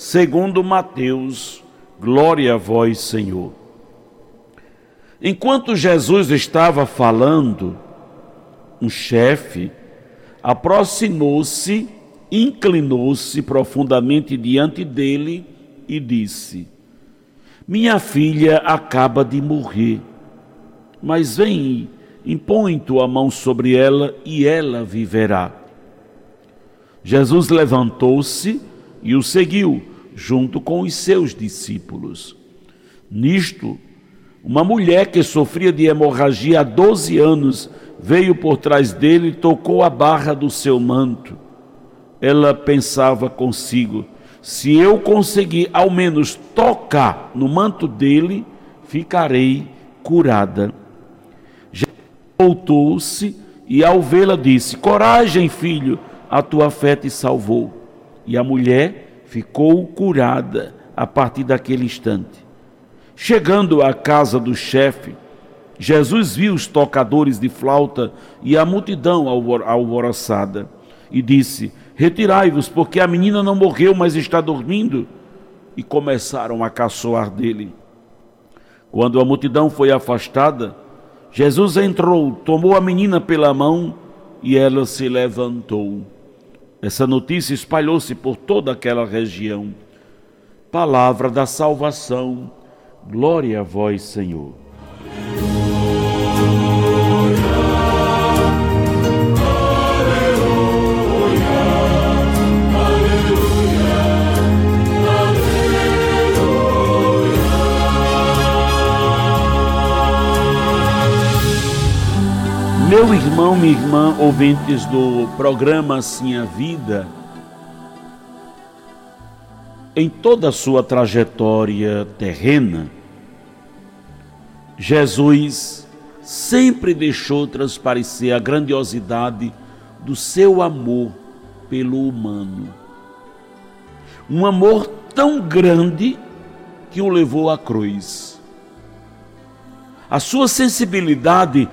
segundo Mateus. Glória a vós, Senhor. Enquanto Jesus estava falando, um chefe aproximou-se, inclinou-se profundamente diante dele e disse: Minha filha acaba de morrer mas vem, impõe tua mão sobre ela e ela viverá. Jesus levantou-se e o seguiu, junto com os seus discípulos. Nisto, uma mulher que sofria de hemorragia há 12 anos veio por trás dele e tocou a barra do seu manto. Ela pensava consigo: se eu conseguir ao menos tocar no manto dele, ficarei curada voltou-se e, ao vê-la, disse: Coragem, filho, a tua fé te salvou. E a mulher ficou curada a partir daquele instante. Chegando à casa do chefe, Jesus viu os tocadores de flauta e a multidão alvoroçada e disse: Retirai-vos, porque a menina não morreu, mas está dormindo. E começaram a caçoar dele. Quando a multidão foi afastada, Jesus entrou, tomou a menina pela mão e ela se levantou. Essa notícia espalhou-se por toda aquela região. Palavra da salvação. Glória a vós, Senhor. Meu irmão, minha irmã, ouvintes do programa Assim a Vida, em toda a sua trajetória terrena, Jesus sempre deixou transparecer a grandiosidade do seu amor pelo humano. Um amor tão grande que o levou à cruz. A sua sensibilidade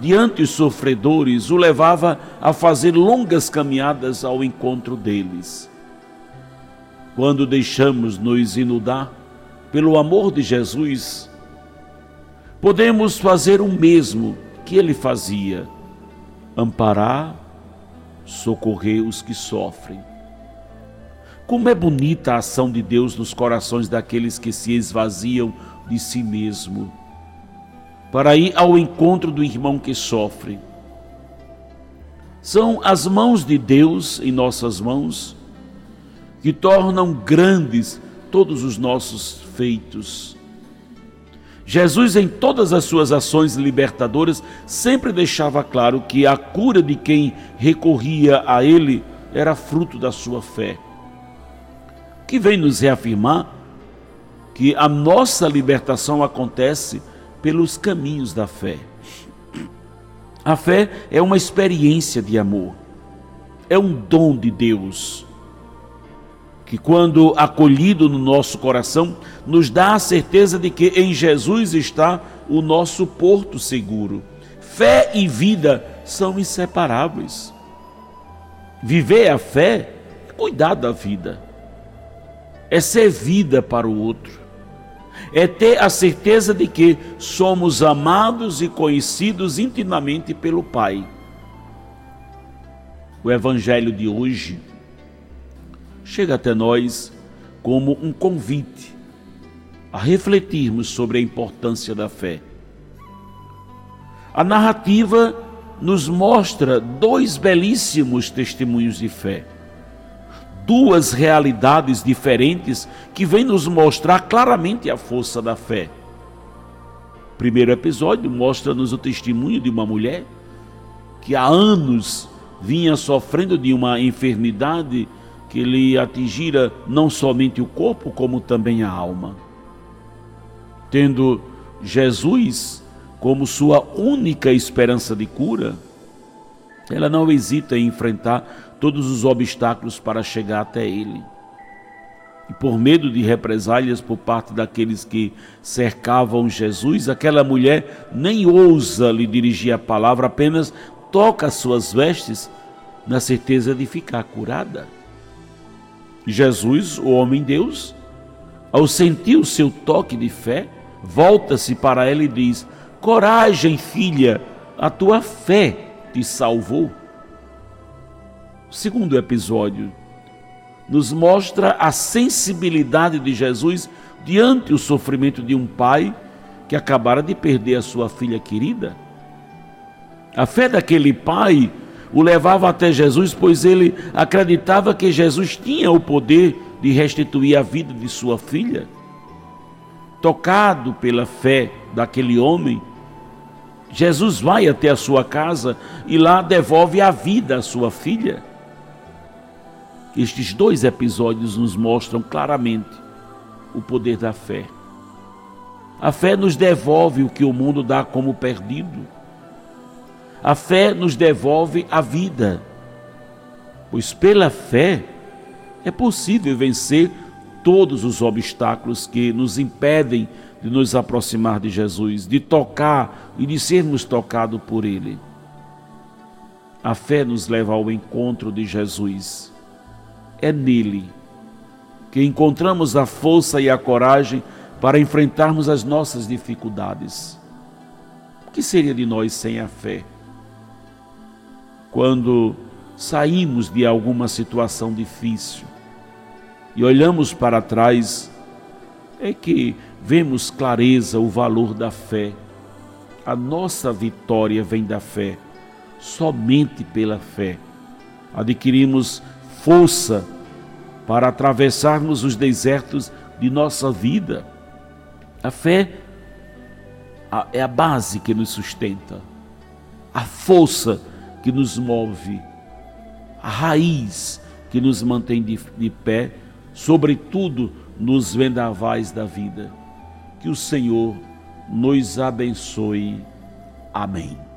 diante os sofredores, o levava a fazer longas caminhadas ao encontro deles. Quando deixamos nos inundar pelo amor de Jesus, podemos fazer o mesmo que ele fazia: amparar, socorrer os que sofrem. Como é bonita a ação de Deus nos corações daqueles que se esvaziam de si mesmo para ir ao encontro do irmão que sofre. São as mãos de Deus em nossas mãos que tornam grandes todos os nossos feitos. Jesus, em todas as suas ações libertadoras, sempre deixava claro que a cura de quem recorria a Ele era fruto da sua fé. Que vem nos reafirmar que a nossa libertação acontece pelos caminhos da fé. A fé é uma experiência de amor, é um dom de Deus, que, quando acolhido no nosso coração, nos dá a certeza de que em Jesus está o nosso porto seguro. Fé e vida são inseparáveis. Viver a fé é cuidar da vida, é ser vida para o outro é ter a certeza de que somos amados e conhecidos intimamente pelo Pai. O Evangelho de hoje chega até nós como um convite a refletirmos sobre a importância da fé. A narrativa nos mostra dois belíssimos testemunhos de fé duas realidades diferentes que vêm nos mostrar claramente a força da fé. O primeiro episódio mostra-nos o testemunho de uma mulher que há anos vinha sofrendo de uma enfermidade que lhe atingira não somente o corpo, como também a alma. Tendo Jesus como sua única esperança de cura, ela não hesita em enfrentar todos os obstáculos para chegar até Ele. E por medo de represálias por parte daqueles que cercavam Jesus, aquela mulher nem ousa lhe dirigir a palavra, apenas toca as suas vestes na certeza de ficar curada. Jesus, o homem Deus, ao sentir o seu toque de fé, volta-se para ela e diz: Coragem, filha, a tua fé te salvou. O segundo episódio nos mostra a sensibilidade de Jesus diante o sofrimento de um pai que acabara de perder a sua filha querida. A fé daquele pai o levava até Jesus, pois ele acreditava que Jesus tinha o poder de restituir a vida de sua filha. Tocado pela fé daquele homem, Jesus vai até a sua casa e lá devolve a vida à sua filha. Estes dois episódios nos mostram claramente o poder da fé. A fé nos devolve o que o mundo dá como perdido. A fé nos devolve a vida, pois pela fé é possível vencer todos os obstáculos que nos impedem de nos aproximar de Jesus, de tocar e de sermos tocados por Ele. A fé nos leva ao encontro de Jesus é nele que encontramos a força e a coragem para enfrentarmos as nossas dificuldades. O que seria de nós sem a fé? Quando saímos de alguma situação difícil e olhamos para trás, é que vemos clareza o valor da fé. A nossa vitória vem da fé, somente pela fé. Adquirimos força para atravessarmos os desertos de nossa vida. A fé é a base que nos sustenta, a força que nos move, a raiz que nos mantém de, de pé, sobretudo nos vendavais da vida. Que o Senhor nos abençoe. Amém.